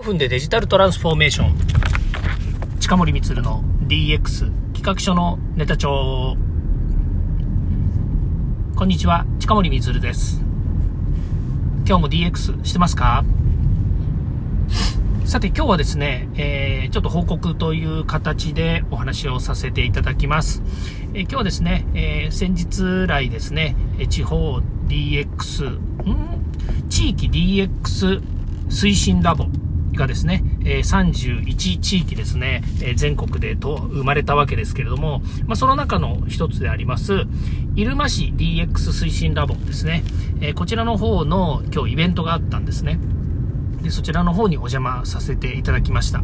5分でデジタルトランスフォーメーション。近森光の DX 企画書のネタ帳。こんにちは近森光です。今日も DX してますか？さて今日はですね、えー、ちょっと報告という形でお話をさせていただきます。えー、今日はですね、えー、先日来ですね、地方 DX、ん？地域 DX 推進ラボ。がですね、え31地域ですね、え全国でと生まれたわけですけれども、まあ、その中の一つであります、入間市 DX 推進ラボですね、えこちらの方の今日イベントがあったんですね。で、そちらの方にお邪魔させていただきました。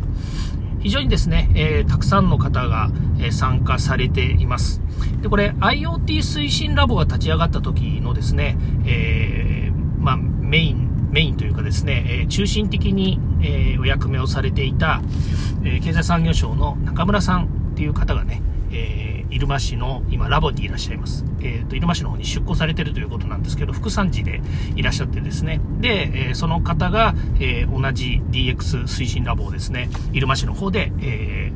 非常にですね、えー、たくさんの方が、えー、参加されています。で、これ IoT 推進ラボが立ち上がった時のですね、えー、まあ、メインメインというかですね、え、中心的に、え、お役目をされていた、え、経済産業省の中村さんっていう方がね、えー、入間市の今ラボにいらっしゃいます。えー、と、入間市の方に出向されてるということなんですけど、副産地でいらっしゃってですね。で、えー、その方が、えー、同じ DX 推進ラボをですね、入間市の方で、え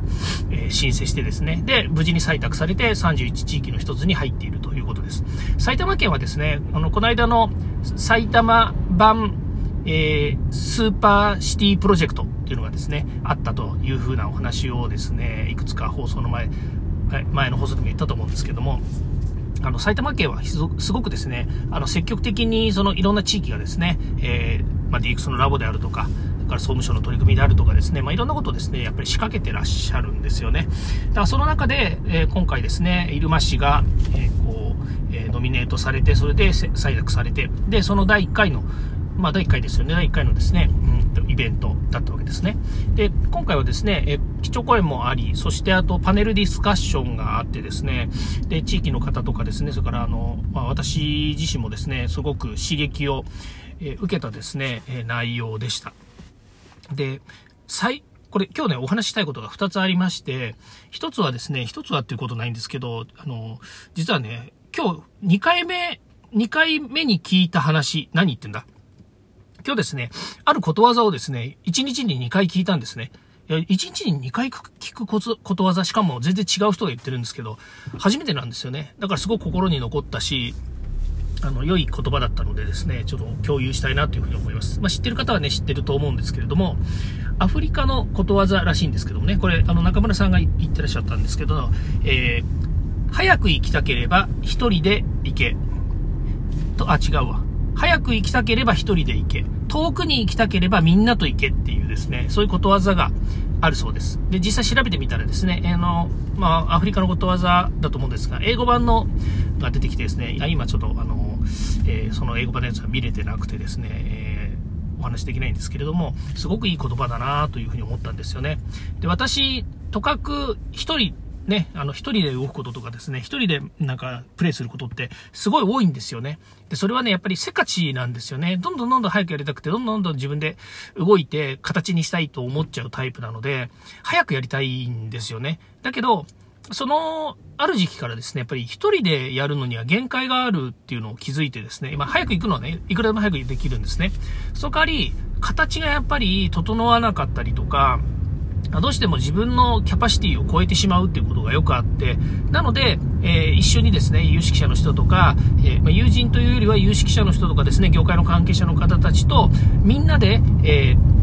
ー、申請してですね、で、無事に採択されて31地域の一つに入っているということです。埼玉県はですね、あの、この間の埼玉版えー、スーパーシティプロジェクトっていうのがですね、あったというふうなお話をですね、いくつか放送の前、前の放送でも言ったと思うんですけども、あの、埼玉県はすごくですね、あの、積極的にそのいろんな地域がですね、えー、まあ、DX のラボであるとか、から総務省の取り組みであるとかですね、まあ、いろんなことをですね、やっぱり仕掛けてらっしゃるんですよね。だからその中で、えー、今回ですね、入間市が、えー、こう、えー、ノミネートされて、それで採択されて、で、その第1回の、まあ、第1回ですよね、第1回のですね、うん、イベントだったわけですね。で、今回はですね、え基調講演もあり、そしてあとパネルディスカッションがあってですね、で、地域の方とかですね、それからあの、まあ、私自身もですね、すごく刺激を、え受けたですね、え内容でした。で、最、これ今日ね、お話したいことが2つありまして、1つはですね、1つはっていうことないんですけど、あの、実はね、今日2回目、2回目に聞いた話、何言ってんだ今日ですね、あることわざをですね、1日に2回聞いたんですね。1日に2回聞くことわざ、しかも全然違う人が言ってるんですけど、初めてなんですよね。だからすごく心に残ったし、あの、良い言葉だったのでですね、ちょっと共有したいなというふうに思います。まあ、知ってる方はね、知ってると思うんですけれども、アフリカのことわざらしいんですけどもね、これ、あの、中村さんが言ってらっしゃったんですけど、えー、早く行きたければ一人で行け。と、あ、違うわ。早く行きたければ一人で行け。遠くに行きたければみんなと行けっていうですね、そういうことわざがあるそうです。で、実際調べてみたらですね、あの、まあ、アフリカのことわざだと思うんですが、英語版のが出てきてですね、今ちょっとあの、えー、その英語版のやつは見れてなくてですね、えー、お話できないんですけれども、すごくいい言葉だなというふうに思ったんですよね。で、私、とかく一人ね、あの、一人で動くこととかですね、一人でなんかプレイすることってすごい多いんですよね。で、それはね、やっぱりせかちなんですよね。どんどんどんどん早くやりたくて、どんどんどんどん自分で動いて形にしたいと思っちゃうタイプなので、早くやりたいんですよね。だけど、その、ある時期からですね、やっぱり一人でやるのには限界があるっていうのを気づいてですね、今早く行くのはね、いくらでも早くできるんですね。その代わり、形がやっぱり整わなかったりとか、どうしても自分のキャパシティを超えてしまうっていうことがよくあって、なので、えー、一緒にですね、有識者の人とか、えー、まあ、友人というよりは有識者の人とかですね、業界の関係者の方たちと、みんなで、えー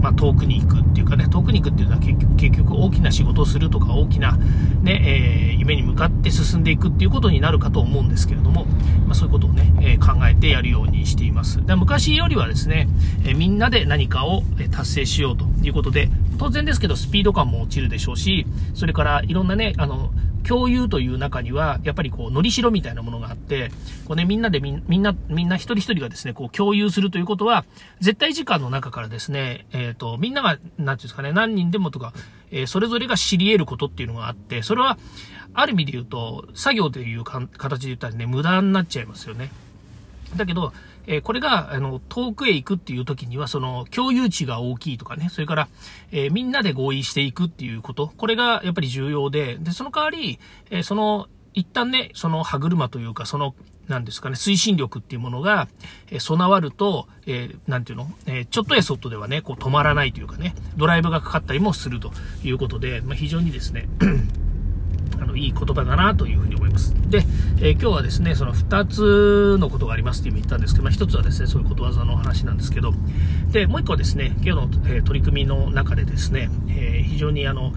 まあ、遠くに行くっていうかね、遠くに行くっていうのは結局大きな仕事をするとか大きな、ね、えー、夢に向かって進んでいくっていうことになるかと思うんですけれども、まあ、そういうことをね、えー、考えてやるようにしています。で昔よりはですね、えー、みんなで何かを達成しようということで、当然ですけどスピード感も落ちるでしょうし、それからいろんなね、あの、共有という中には、やっぱりこう、のりしろみたいなものがあって、こうね、みんなでみんな、みんな一人一人がですね、こう、共有するということは、絶対時間の中からですね、えっ、ー、と、みんなが、なんていうんですかね、何人でもとか、えー、それぞれが知り得ることっていうのがあって、それは、ある意味で言うと、作業という形で言ったらね、無駄になっちゃいますよね。だけど、え、これが、あの、遠くへ行くっていう時には、その、共有値が大きいとかね、それから、え、みんなで合意していくっていうこと、これがやっぱり重要で、で、その代わり、え、その、一旦ね、その歯車というか、その、なんですかね、推進力っていうものが、え、備わると、えー、ていうの、えー、ちょっとやそっとではね、こう止まらないというかね、ドライブがかかったりもするということで、まあ、非常にですね、あの、いい言葉だなというふうに思います。で、えー、今日はですね、その2つのことがありますって言ったんですけど、まあ、1つはですね、そういうことわざの話なんですけど、で、もう1個はですね、今日の、えー、取り組みの中でですね、えー、非常にあの、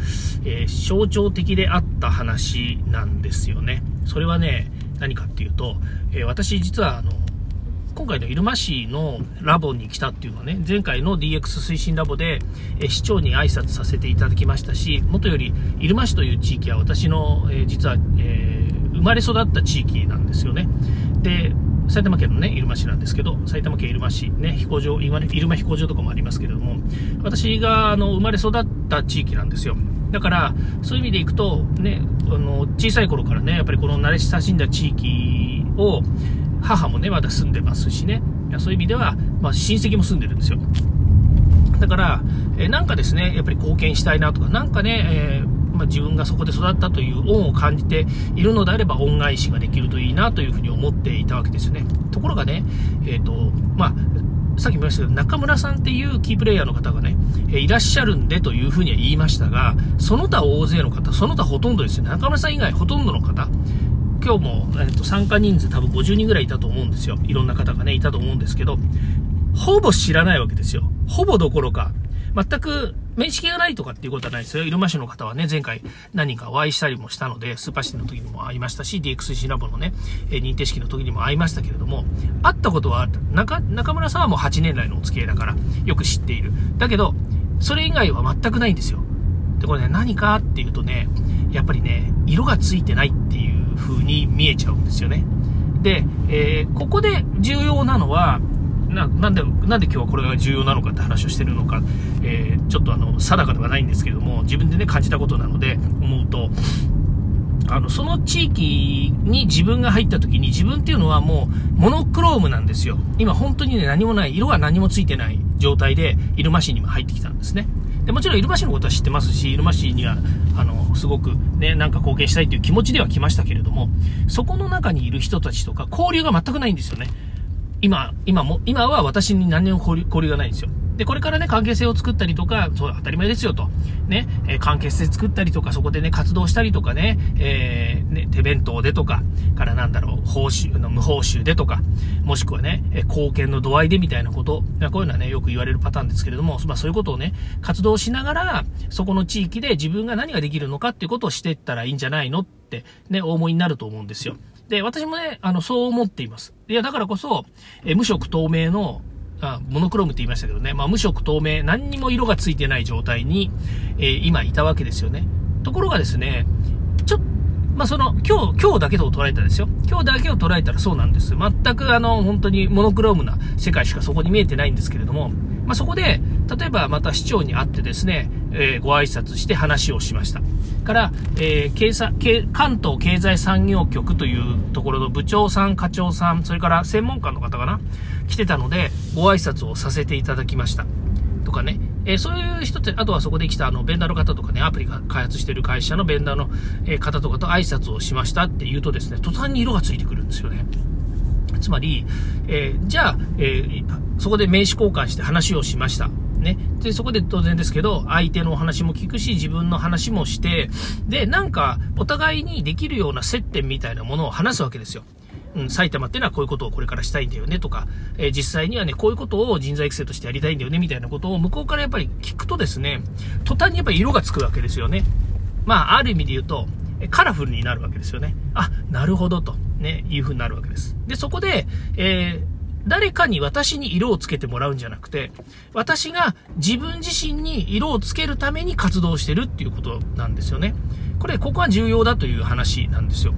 え象徴的であった話なんですよね。それはね、何かっていうと、え私実はあの、今回の入間市のラボに来たっていうのはね、前回の DX 推進ラボで、市長に挨拶させていただきましたし、もとより入間市という地域は私の、実は、生まれ育った地域なんですよね。で、埼玉県のね、入間市なんですけど、埼玉県入間市、ね、飛行場、入間飛行場とかもありますけれども、私があの生まれ育った地域なんですよ。だから、そういう意味でいくと、ね、あの、小さい頃からね、やっぱりこの慣れ親しんだ地域を、母もね、まだ住んでますしね、そういう意味では、まあ、親戚も住んでるんですよ。だから、えなんかですね、やっぱり貢献したいなとか、なんかね、えー、まあ、自分がそこで育ったという恩を感じているのであれば、恩返しができるといいなというふうに思っていたわけですよね。ところがね、えっ、ー、と、まあ、さっきも言いましたけど、中村さんっていうキープレイヤーの方がね、えいらっしゃるんでというふうには言いましたが、その他大勢の方、その他ほとんどですね、中村さん以外ほとんどの方、今日も、えっと、参加人数多分50人ぐらいいたと思うんですよ。いろんな方がね、いたと思うんですけど、ほぼ知らないわけですよ。ほぼどころか、全く面識がないとかっていうことはないですよ。入間市の方はね、前回何かお会いしたりもしたので、スーパーシティの時にも会いましたし、DXC ラボのね、え認定式の時にも会いましたけれども、会ったことはあった。中、中村さんはもう8年来のお付き合いだから、よく知っている。だけど、それ以外は全くないんですよ。で、これね、何かっていうとね、やっぱりね、色がついてないっていう風に見えちゃうんですよね。で、えー、ここで重要なのは、ななんで、なんで今日はこれが重要なのかって話をしてるのか、えー、ちょっとあの、定かではないんですけども、自分でね、感じたことなので、思うと、あの、その地域に自分が入った時に自分っていうのはもうモノクロームなんですよ。今本当にね、何もない、色が何もついてない状態で、入間市にも入ってきたんですね。でもちろん入間市のことは知ってますし、入間市には、あの、すごくね、なんか貢献したいという気持ちでは来ましたけれども、そこの中にいる人たちとか交流が全くないんですよね。今、今も、今は私に何年も交流がないんですよ。で、これからね、関係性を作ったりとか、そう、当たり前ですよと。ね、えー、関係性作ったりとか、そこでね、活動したりとかね、えー、ね、手弁当でとか、からなんだろう、報酬の無報酬でとか、もしくはね、えー、貢献の度合いでみたいなこと、こういうのはね、よく言われるパターンですけれども、まあそういうことをね、活動しながら、そこの地域で自分が何ができるのかっていうことをしていったらいいんじゃないのって、ね、お思いになると思うんですよ。で、私もね、あの、そう思っています。いや、だからこそ、え無色透明の、あモノクロームって言いましたけどね、まあ、無色透明、何にも色がついてない状態に、えー、今いたわけですよね。ところがですね、ちょっとまあ、その、今日、今日だけを捉えたらですよ。今日だけを捉えたらそうなんです。全くあの、本当にモノクロームな世界しかそこに見えてないんですけれども、まあ、そこで、例えばまた市長に会ってですね、えー、ご挨拶して話をしました。から、えー、経済関東経済産業局というところの部長さん、課長さん、それから専門家の方かな、来てたので、ご挨拶をさせていただきました。とかね、えー、そういう人って、あとはそこで来たあの、ベンダーの方とかね、アプリが開発してる会社のベンダーの、え方とかと挨拶をしましたって言うとですね、途端に色がついてくるんですよね。つまり、えー、じゃあ、えー、そこで名刺交換して話をしました。ね。で、そこで当然ですけど、相手のお話も聞くし、自分の話もして、で、なんか、お互いにできるような接点みたいなものを話すわけですよ。うん、埼玉っていうのはこういうことをこれからしたいんだよねとか、えー、実際にはね、こういうことを人材育成としてやりたいんだよねみたいなことを向こうからやっぱり聞くとですね、途端にやっぱり色がつくわけですよね。まあ、ある意味で言うと、カラフルになるわけですよね。あ、なるほどと、ね、いう風になるわけです。で、そこで、えー、誰かに私に色をつけてもらうんじゃなくて、私が自分自身に色をつけるために活動してるっていうことなんですよね。これ、ここは重要だという話なんですよ。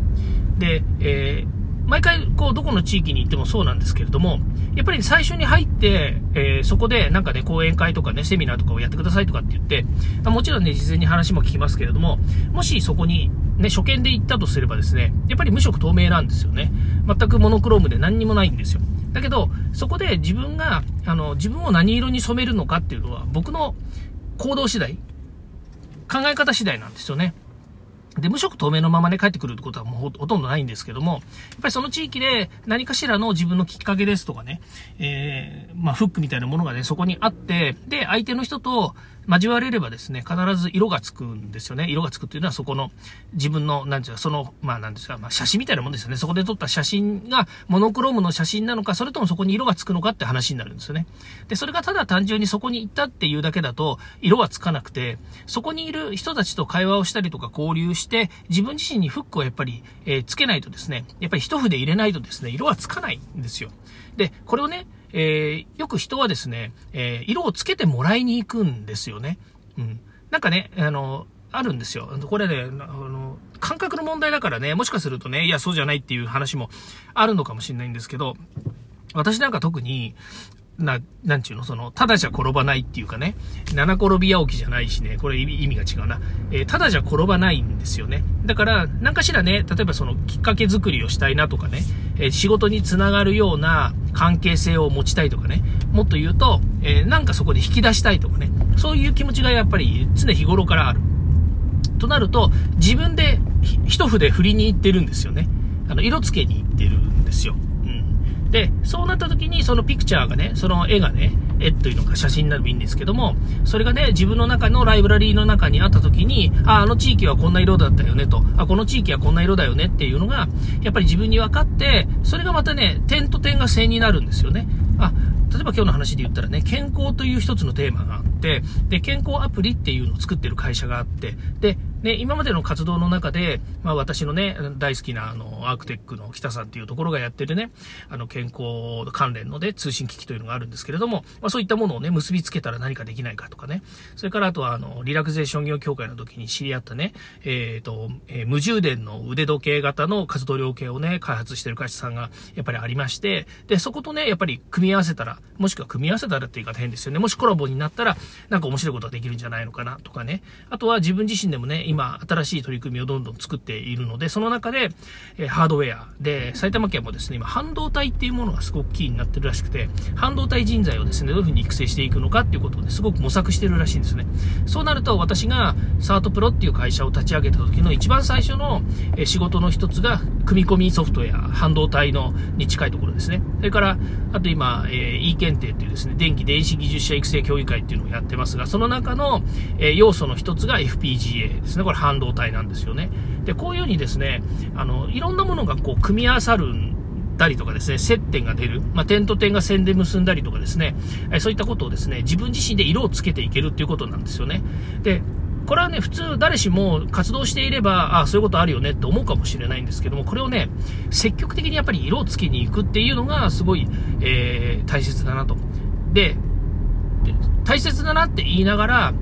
で、えー毎回、こう、どこの地域に行ってもそうなんですけれども、やっぱり最初に入って、えー、そこでなんかね、講演会とかね、セミナーとかをやってくださいとかって言って、もちろんね、事前に話も聞きますけれども、もしそこに、ね、初見で行ったとすればですね、やっぱり無色透明なんですよね。全くモノクロームで何にもないんですよ。だけど、そこで自分が、あの、自分を何色に染めるのかっていうのは、僕の行動次第、考え方次第なんですよね。で、無職透明のままね、帰ってくるってことはもうほとんどないんですけども、やっぱりその地域で何かしらの自分のきっかけですとかね、えー、まあ、フックみたいなものがね、そこにあって、で、相手の人と交われればですね、必ず色がつくんですよね。色がつくっていうのはそこの自分の、なんていうか、その、まあなんですか、まあ写真みたいなもんですよね。そこで撮った写真がモノクロームの写真なのか、それともそこに色がつくのかって話になるんですよね。で、それがただ単純にそこに行ったっていうだけだと、色はつかなくて、そこにいる人たちと会話をしたりとか交流して、自分自身にフックをやっぱり、えー、つけないとですね、やっぱり一筆入れないとですね、色はつかないんですよ。で、これをね、えー、よく人はですね、えー、色をつけてもらいに行くんですよね。うん。なんかね、あの、あるんですよ。これね、あの、感覚の問題だからね、もしかするとね、いや、そうじゃないっていう話もあるのかもしれないんですけど、私なんか特に、な、なんちゅうの、その、ただじゃ転ばないっていうかね、七転び八起きじゃないしね、これ意味が違うな。えー、ただじゃ転ばないんですよね。だから、何かしらね、例えばその、きっかけ作りをしたいなとかね、えー、仕事につながるような関係性を持ちたいとかね、もっと言うと、えー、なんかそこで引き出したいとかね、そういう気持ちがやっぱり常日頃からある。となると、自分で一筆振りに行ってるんですよね。あの、色付けに行ってるんですよ。で、そうなった時に、そのピクチャーがね、その絵がね、絵というのか写真になるばいいんですけども、それがね、自分の中のライブラリーの中にあった時に、あ、あの地域はこんな色だったよねと、あ、この地域はこんな色だよねっていうのが、やっぱり自分に分かって、それがまたね、点と点が線になるんですよね。あ、例えば今日の話で言ったらね、健康という一つのテーマがあって、で、健康アプリっていうのを作ってる会社があって、で、ね、今までの活動の中で、まあ私のね、大好きなあの、アークテックの北さんっていうところがやってるね、あの、健康関連のね、通信機器というのがあるんですけれども、まあそういったものをね、結びつけたら何かできないかとかね、それからあとはあの、リラクゼーション業協会の時に知り合ったね、えっ、ー、と、えー、無充電の腕時計型の活動量計をね、開発してる会社さんがやっぱりありまして、で、そことね、やっぱり組み合わせたら、もしくは組み合わせたらって言い方変ですよね。もしコラボになったら、なんか面白いことができるんじゃないのかなとかね。あとは自分自身でもね、今、新しい取り組みをどんどん作っているので、その中で、え、ハードウェアで、埼玉県もですね、今、半導体っていうものがすごくキーになってるらしくて、半導体人材をですね、どういうふうに育成していくのかっていうことを、すごく模索してるらしいんですね。そうなると、私がサートプロっていう会社を立ち上げた時の一番最初の、え仕事の一つが、組み込みソフトウェア、半導体のに近いところですね。それから、あと今、えー、E 検定っていうですね、電気電子技術者育成協議会っていうのをやってますが、その中の、え、要素の一つが FPGA ですね。これ半導体なんですよね。で、こういうふうにですね、あの、いろんなものがこう、組み合わさるたりとかですね、接点が出る、まあ、点と点が線で結んだりとかですね、えそういったことをですね、自分自身で色をつけていけるっていうことなんですよね。で、これはね、普通誰しも活動していれば、あそういうことあるよねって思うかもしれないんですけども、これをね、積極的にやっぱり色をつけに行くっていうのがすごい、えー、大切だなと。で、大切だなって言いながら、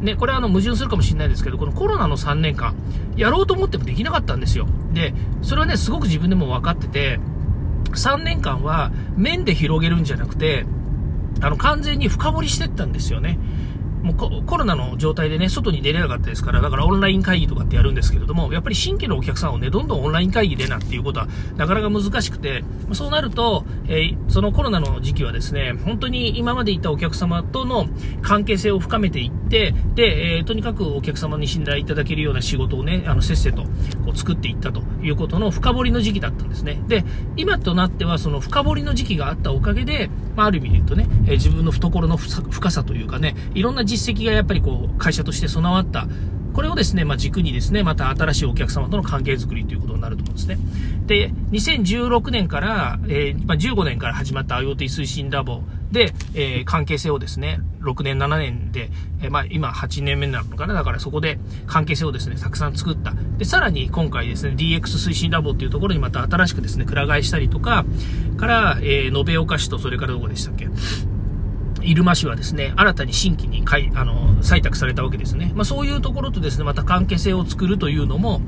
ね、これはあの矛盾するかもしれないですけど、このコロナの3年間、やろうと思ってもできなかったんですよ。で、それはね、すごく自分でも分かってて、3年間は面で広げるんじゃなくて、あの、完全に深掘りしてったんですよね。もうコロナの状態でね、外に出れなかったですから、だからオンライン会議とかってやるんですけれども、やっぱり新規のお客さんをね、どんどんオンライン会議でなっていうことはなかなか難しくて、そうなると、えー、そのコロナの時期はですね、本当に今までいたお客様との関係性を深めていって、で、えー、とにかくお客様に信頼いただけるような仕事をね、あの、せっせとこう作っていったということの深掘りの時期だったんですね。で、今となってはその深掘りの時期があったおかげで、まあ、ある意味で言うとね、えー、自分の懐の深さというかね、いろんな実績がやっぱりこう、会社として備わった、これをですね、まあ、軸にですね、また新しいお客様との関係づくりということになると思うんですね。で、2016年から、えー、まあ、15年から始まった IoT 推進ラボで、えー、関係性をですね、6年、7年で、えー、まあ、今8年目になるのかな。だからそこで関係性をですね、たくさん作った。で、さらに今回ですね、DX 推進ラボっていうところにまた新しくですね、くら替えしたりとか、から、えー、延岡市とそれからどこでしたっけ？入間市はですね、新たに新規にかいあの採択されたわけですね。まあ、そういうところとですね、また関係性を作るというのも、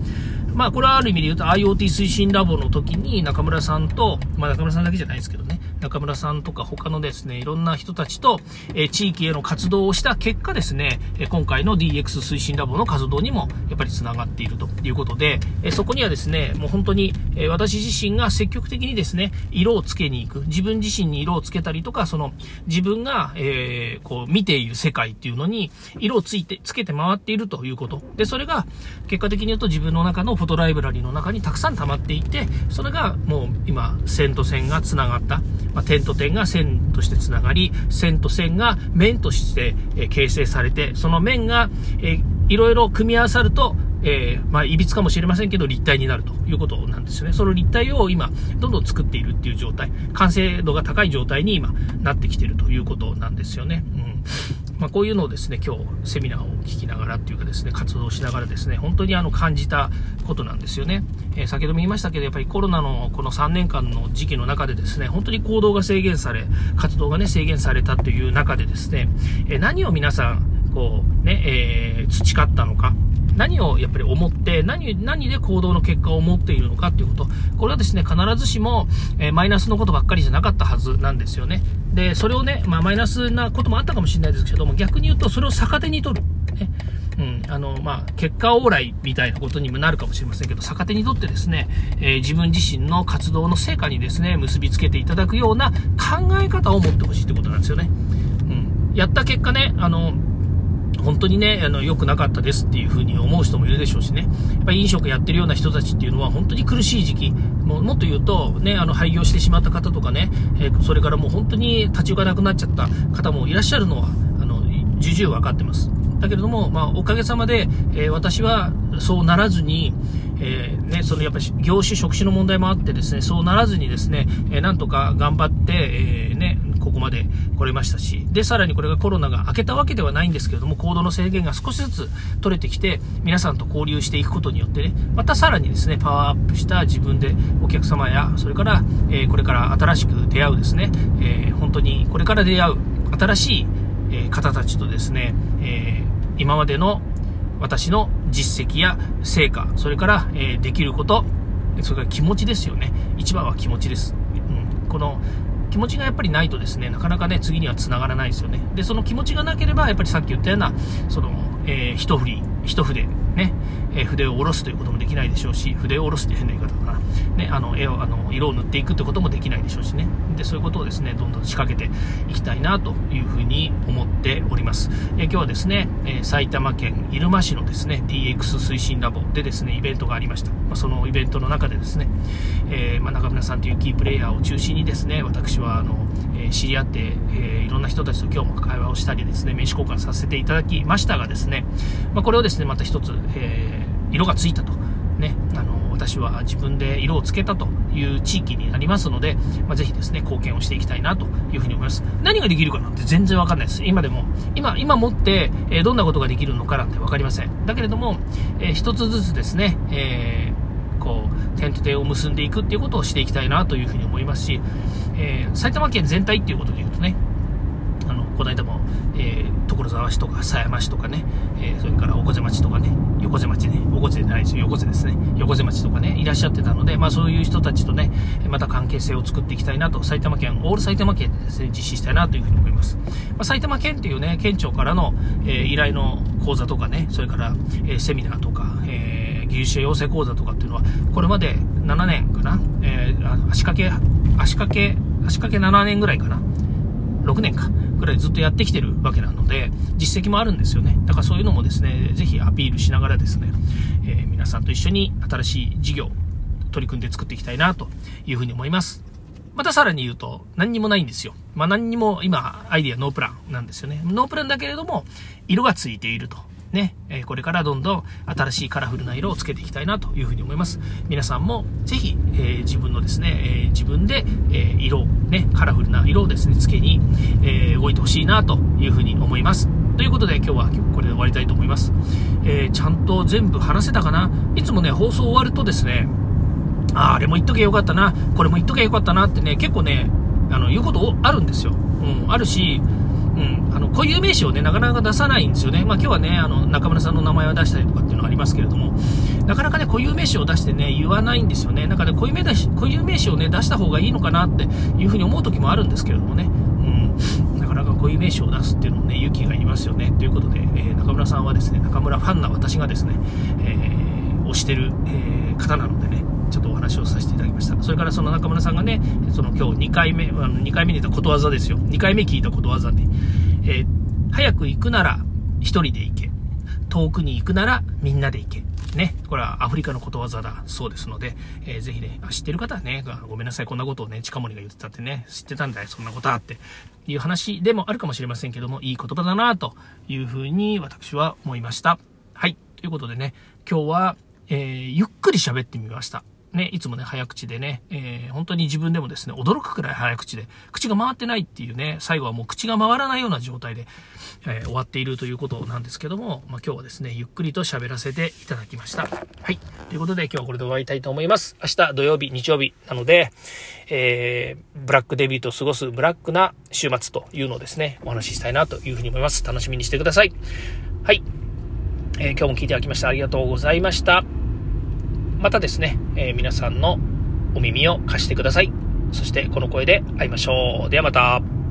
まあ、これはある意味で言うと IoT 推進ラボの時に中村さんと、まあ、中村さんだけじゃないですけどね、中村さんとか他のですね、いろんな人たちと、え地域への活動をした結果ですね、え今回の DX 推進ラボの活動にもやっぱり繋がっているということで、えそこにはですね、もう本当に、え私自身が積極的にですね、色をつけに行く。自分自身に色をつけたりとか、その自分が、えー、こう見ている世界っていうのに色をついて、つけて回っているということ。で、それが結果的に言うと自分の中のフォトライブラリの中にたくさん溜まっていて、それがもう今、線と線が繋がった。まあ、点と点が線として繋がり、線と線が面として、え形成されて、その面が、えー、いろいろ組み合わさると、えー、まあ、いびつかもしれませんけど、立体になるということなんですよね。その立体を今、どんどん作っているっていう状態、完成度が高い状態に今、なってきているということなんですよね。うん。まあ、こういうのをですね、今日、セミナーを聞きながらっていうかですね、活動しながらですね、本当にあの、感じたことなんですよね。えー、先ほども言いましたけど、やっぱりコロナのこの3年間の時期の中でですね、本当に行動が制限され、活動がね、制限されたという中でですね、えー、何を皆さん、こう、ね、えー、培ったのか、何をやっぱり思って、何、何で行動の結果を持っているのかっていうこと。これはですね、必ずしも、えー、マイナスのことばっかりじゃなかったはずなんですよね。で、それをね、まあ、マイナスなこともあったかもしれないですけども、逆に言うと、それを逆手に取る。ね。うん、あの、まあ、結果往来みたいなことにもなるかもしれませんけど、逆手にとってですね、えー、自分自身の活動の成果にですね、結びつけていただくような考え方を持ってほしいってことなんですよね。うん。やった結果ね、あの、本当にね、あの、良くなかったですっていう風に思う人もいるでしょうしね。やっぱり飲食やってるような人たちっていうのは本当に苦しい時期、ももっと言うと、ね、あの、廃業してしまった方とかね、えー、それからもう本当に立ち行かなくなっちゃった方もいらっしゃるのは、あの、重々分かってます。だけれども、まあ、おかげさまで、えー、私はそうならずに、えー、ね、そのやっぱり業種、職種の問題もあってですね、そうならずにですね、えー、なんとか頑張って、え、ね、ここまで来れましたし、で、さらにこれがコロナが明けたわけではないんですけれども、行動の制限が少しずつ取れてきて、皆さんと交流していくことによってね、またさらにですね、パワーアップした自分でお客様や、それから、えこれから新しく出会うですね、え本当にこれから出会う新しい、方たちとですね、え今までの私の実績や成果、それから、えできること、それから気持ちですよね。一番は気持ちです。うん、この気持ちがやっぱりないとですね、なかなかね、次には繋がらないですよね。で、その気持ちがなければ、やっぱりさっき言ったような、その、えー、一振り、一筆、ね、え、筆を下ろすということもできないでしょうし、筆を下ろすって変な言い方だな。ね、あの、絵を、あの、色を塗っていくってこともできないでしょうしね。で、そういうことをですね、どんどん仕掛けていきたいなというふうに思っております。え、今日はですね、え埼玉県入間市のですね、DX 推進ラボでですね、イベントがありました。まあ、そのイベントの中でですね、えまあ、中村さんというキープレイヤーを中心にですね、私は、あの、え知り合って、えいろんな人たちと今日も会話をしたりですね、名刺交換させていただきましたがですね、まあ、これをですね、また一つ、えー色がついたと。ね、あの、私は自分で色をつけたという地域になりますので、まあ、ぜひですね、貢献をしていきたいなというふうに思います。何ができるかなんて全然わかんないです。今でも。今、今持って、えー、どんなことができるのかなんてわかりません。だけれども、えー、一つずつですね、えー、こう、点と点を結んでいくっていうことをしていきたいなというふうに思いますし、え埼玉県全体っていうことで言うとね、あの、この間も、えー、所沢市とか狭山市とかね、えー、それから横瀬町とかね、横瀬町ね、横瀬じゃないですよ、横瀬ですね、横瀬町とかね、いらっしゃってたので、まあそういう人たちとね、また関係性を作っていきたいなと、埼玉県、オール埼玉県でですね、実施したいなというふうに思います。まあ、埼玉県っていうね、県庁からの、えー、依頼の講座とかね、それから、えセミナーとか、え技術者養成講座とかっていうのは、これまで7年かな、え足掛け、足掛け、足掛け7年ぐらいかな、6年か。ぐらいずっとやってきてるわけなので、実績もあるんですよね。だからそういうのもですね、ぜひアピールしながらですね、えー、皆さんと一緒に新しい事業、取り組んで作っていきたいなというふうに思います。またさらに言うと、何にもないんですよ。まあ何にも今、アイディアノープランなんですよね。ノープランだけれども、色がついていると。ね、えこれからどんどん新しいカラフルな色をつけていきたいなというふうに思います。皆さんもぜひ、え、自分のですね、え、自分で、えー、色ね、カラフルな色をですね、つけに、え動いてほしいなというふうに思います。ということで今日はこれで終わりたいと思います。えちゃんと全部話せたかな？いつもね、放送終わるとですね、ああれも言っとけよかったな、これも言っとけよかったなってね、結構ね、あの、言うことあるんですよ。うん、あるし、うん、あの固有名詞をね、なかなか出さないんですよね。まあ今日はね、あの、中村さんの名前を出したりとかっていうのはありますけれども、なかなかね、固有名詞を出してね、言わないんですよね。なんかね、固有名詞固有名詞をね、出した方がいいのかなっていうふうに思う時もあるんですけれどもね。うん、なかなか固有名詞を出すっていうのもね、勇気がいりますよね。ということで、えー、中村さんはですね、中村ファンな私がですね、えー、推してる、えー、方なのでね、ちょっとお話をさせていただきました。それからその中村さんがね、その今日2回目、あの2回目に言ったことわざですよ。2回目聞いたことわざで、えー、早く行くなら1人で行け。遠くに行くならみんなで行け。ね、これはアフリカのことわざだそうですので、えー、ぜひね、知ってる方はね、ごめんなさい、こんなことをね、近森が言ってたってね、知ってたんだよ、そんなことはっていう話でもあるかもしれませんけども、いい言葉だなというふうに私は思いました。はい、ということでね、今日は、えー、ゆっくり喋ってみました。ね、いつもね、早口でね、えー、本当に自分でもですね、驚くくらい早口で、口が回ってないっていうね、最後はもう口が回らないような状態で、えー、終わっているということなんですけども、まあ、今日はですね、ゆっくりと喋らせていただきました。はい。ということで今日はこれで終わりたいと思います。明日土曜日、日曜日なので、えー、ブラックデビューと過ごすブラックな週末というのをですね、お話ししたいなというふうに思います。楽しみにしてください。はい。え、今日も聞いていただきましてありがとうございました。またですね、えー、皆さんのお耳を貸してください。そしてこの声で会いましょう。ではまた。